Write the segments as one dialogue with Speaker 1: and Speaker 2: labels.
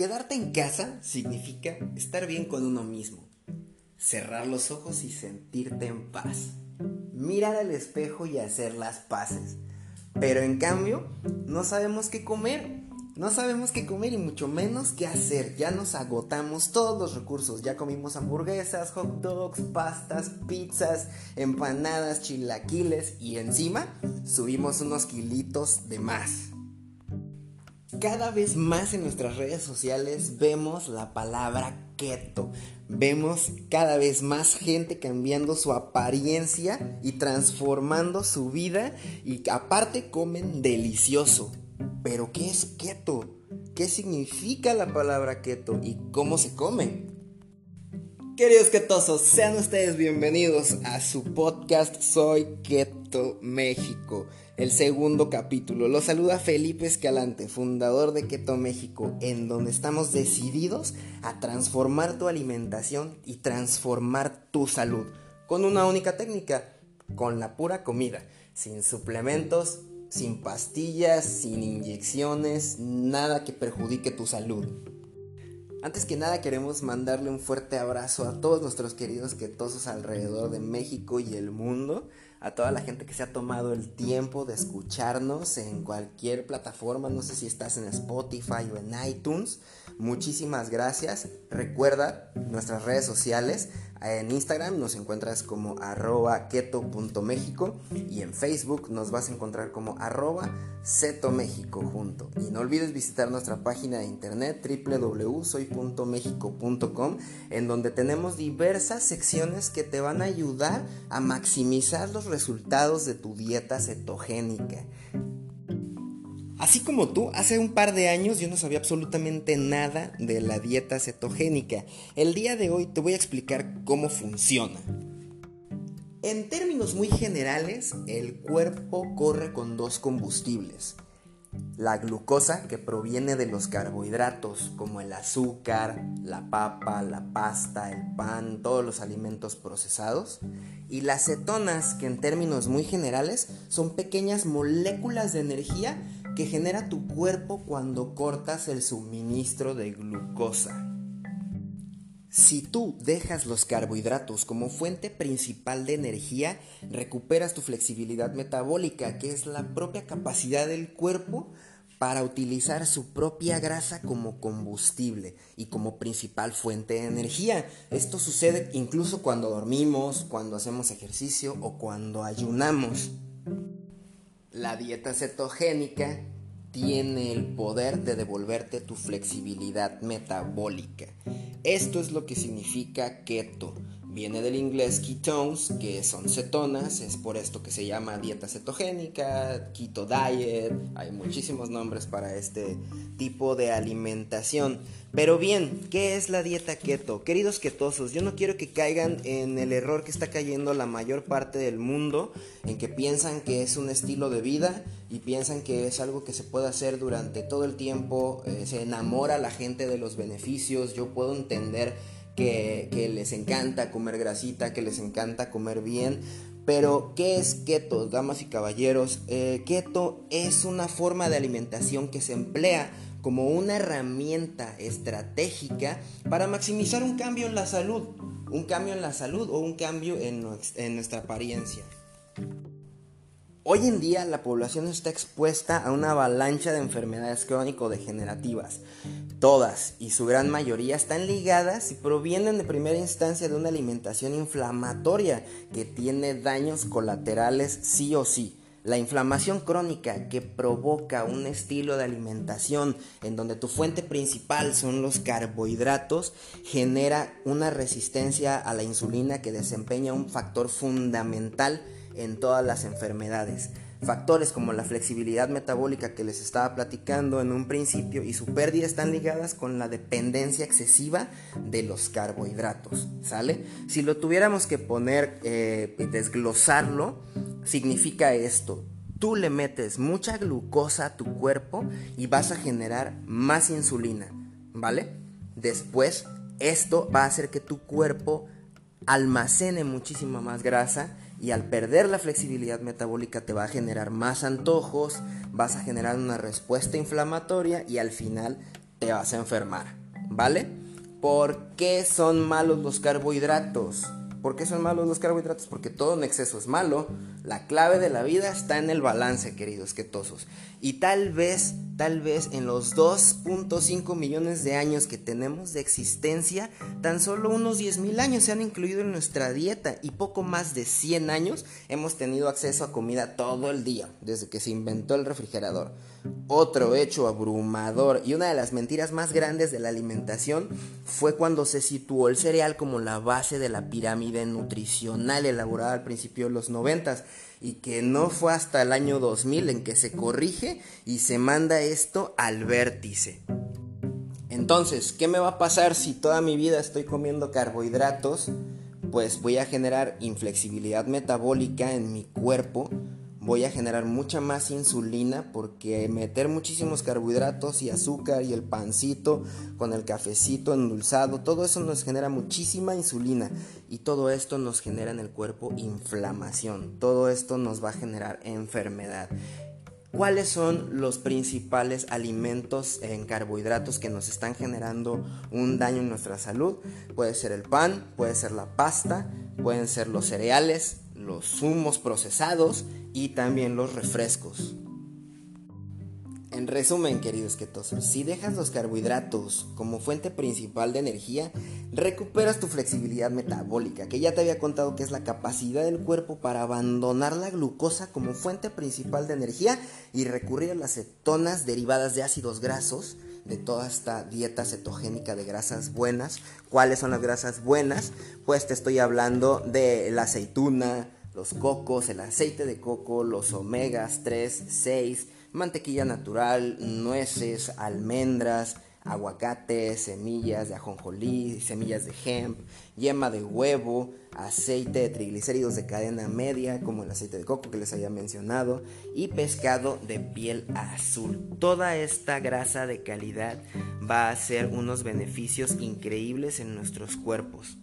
Speaker 1: Quedarte en casa significa estar bien con uno mismo, cerrar los ojos y sentirte en paz, mirar al espejo y hacer las paces. Pero en cambio, no sabemos qué comer. No sabemos qué comer y mucho menos qué hacer. Ya nos agotamos todos los recursos. Ya comimos hamburguesas, hot dogs, pastas, pizzas, empanadas, chilaquiles y encima subimos unos kilitos de más. Cada vez más en nuestras redes sociales vemos la palabra keto. Vemos cada vez más gente cambiando su apariencia y transformando su vida y aparte comen delicioso. Pero ¿qué es keto? ¿Qué significa la palabra keto y cómo se come? Queridos ketosos, sean ustedes bienvenidos a su podcast Soy Keto México el segundo capítulo. Lo saluda Felipe Escalante, fundador de Keto México, en donde estamos decididos a transformar tu alimentación y transformar tu salud con una única técnica, con la pura comida, sin suplementos, sin pastillas, sin inyecciones, nada que perjudique tu salud. Antes que nada queremos mandarle un fuerte abrazo a todos nuestros queridos ketosos alrededor de México y el mundo a toda la gente que se ha tomado el tiempo de escucharnos en cualquier plataforma, no sé si estás en Spotify o en iTunes. Muchísimas gracias. Recuerda nuestras redes sociales. En Instagram nos encuentras como arroba keto.mexico y en Facebook nos vas a encontrar como arroba cetomexico junto. Y no olvides visitar nuestra página de internet www.soy.mexico.com en donde tenemos diversas secciones que te van a ayudar a maximizar los resultados de tu dieta cetogénica. Así como tú, hace un par de años yo no sabía absolutamente nada de la dieta cetogénica. El día de hoy te voy a explicar cómo funciona. En términos muy generales, el cuerpo corre con dos combustibles. La glucosa, que proviene de los carbohidratos, como el azúcar, la papa, la pasta, el pan, todos los alimentos procesados. Y las cetonas, que en términos muy generales son pequeñas moléculas de energía que genera tu cuerpo cuando cortas el suministro de glucosa. Si tú dejas los carbohidratos como fuente principal de energía, recuperas tu flexibilidad metabólica, que es la propia capacidad del cuerpo para utilizar su propia grasa como combustible y como principal fuente de energía. Esto sucede incluso cuando dormimos, cuando hacemos ejercicio o cuando ayunamos. La dieta cetogénica tiene el poder de devolverte tu flexibilidad metabólica. Esto es lo que significa keto. Viene del inglés ketones, que son cetonas, es por esto que se llama dieta cetogénica, keto diet, hay muchísimos nombres para este tipo de alimentación. Pero bien, ¿qué es la dieta keto? Queridos ketosos, yo no quiero que caigan en el error que está cayendo la mayor parte del mundo, en que piensan que es un estilo de vida y piensan que es algo que se puede hacer durante todo el tiempo, eh, se enamora la gente de los beneficios, yo puedo entender que, les encanta comer grasita, que les encanta comer bien. Pero, ¿qué es keto, damas y caballeros? Eh, keto es una forma de alimentación que se emplea como una herramienta estratégica para maximizar un cambio en la salud, un cambio en la salud o un cambio en nuestra apariencia. Hoy en día la población está expuesta a una avalancha de enfermedades crónico-degenerativas. Todas y su gran mayoría están ligadas y provienen de primera instancia de una alimentación inflamatoria que tiene daños colaterales sí o sí. La inflamación crónica que provoca un estilo de alimentación en donde tu fuente principal son los carbohidratos genera una resistencia a la insulina que desempeña un factor fundamental en todas las enfermedades. Factores como la flexibilidad metabólica que les estaba platicando en un principio y su pérdida están ligadas con la dependencia excesiva de los carbohidratos, ¿sale? Si lo tuviéramos que poner, eh, desglosarlo, significa esto. Tú le metes mucha glucosa a tu cuerpo y vas a generar más insulina, ¿vale? Después, esto va a hacer que tu cuerpo almacene muchísima más grasa y al perder la flexibilidad metabólica te va a generar más antojos, vas a generar una respuesta inflamatoria y al final te vas a enfermar, ¿vale? ¿Por qué son malos los carbohidratos? ¿Por qué son malos los carbohidratos? Porque todo en exceso es malo. La clave de la vida está en el balance, queridos quetosos. Y tal vez, tal vez en los 2.5 millones de años que tenemos de existencia, tan solo unos 10 mil años se han incluido en nuestra dieta y poco más de 100 años hemos tenido acceso a comida todo el día, desde que se inventó el refrigerador. Otro hecho abrumador y una de las mentiras más grandes de la alimentación fue cuando se situó el cereal como la base de la pirámide nutricional elaborada al principio de los 90 y que no fue hasta el año 2000 en que se corrige y se manda esto al vértice. Entonces, ¿qué me va a pasar si toda mi vida estoy comiendo carbohidratos? Pues voy a generar inflexibilidad metabólica en mi cuerpo voy a generar mucha más insulina porque meter muchísimos carbohidratos y azúcar y el pancito con el cafecito endulzado, todo eso nos genera muchísima insulina y todo esto nos genera en el cuerpo inflamación, todo esto nos va a generar enfermedad. ¿Cuáles son los principales alimentos en carbohidratos que nos están generando un daño en nuestra salud? Puede ser el pan, puede ser la pasta, pueden ser los cereales, los zumos procesados y también los refrescos. En resumen, queridos ketosos, si dejas los carbohidratos como fuente principal de energía, recuperas tu flexibilidad metabólica, que ya te había contado que es la capacidad del cuerpo para abandonar la glucosa como fuente principal de energía y recurrir a las cetonas derivadas de ácidos grasos de toda esta dieta cetogénica de grasas buenas. ¿Cuáles son las grasas buenas? Pues te estoy hablando de la aceituna, los cocos, el aceite de coco, los omegas 3, 6, mantequilla natural, nueces, almendras, aguacate, semillas de ajonjolí, semillas de hemp, yema de huevo, aceite de triglicéridos de cadena media, como el aceite de coco que les había mencionado, y pescado de piel azul. Toda esta grasa de calidad va a hacer unos beneficios increíbles en nuestros cuerpos.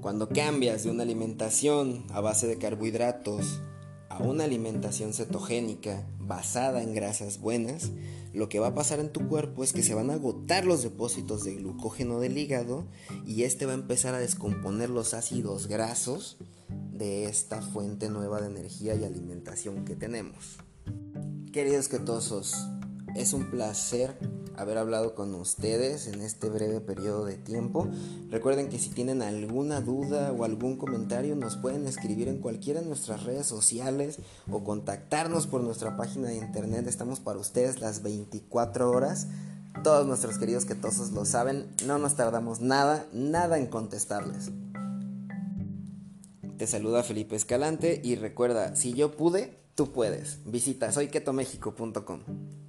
Speaker 1: Cuando cambias de una alimentación a base de carbohidratos a una alimentación cetogénica basada en grasas buenas, lo que va a pasar en tu cuerpo es que se van a agotar los depósitos de glucógeno del hígado y este va a empezar a descomponer los ácidos grasos de esta fuente nueva de energía y alimentación que tenemos. Queridos ketosos, es un placer haber hablado con ustedes en este breve periodo de tiempo. Recuerden que si tienen alguna duda o algún comentario nos pueden escribir en cualquiera de nuestras redes sociales o contactarnos por nuestra página de internet. Estamos para ustedes las 24 horas. Todos nuestros queridos ketosos lo saben, no nos tardamos nada, nada en contestarles. Te saluda Felipe Escalante y recuerda, si yo pude, tú puedes. Visita soyketomexico.com.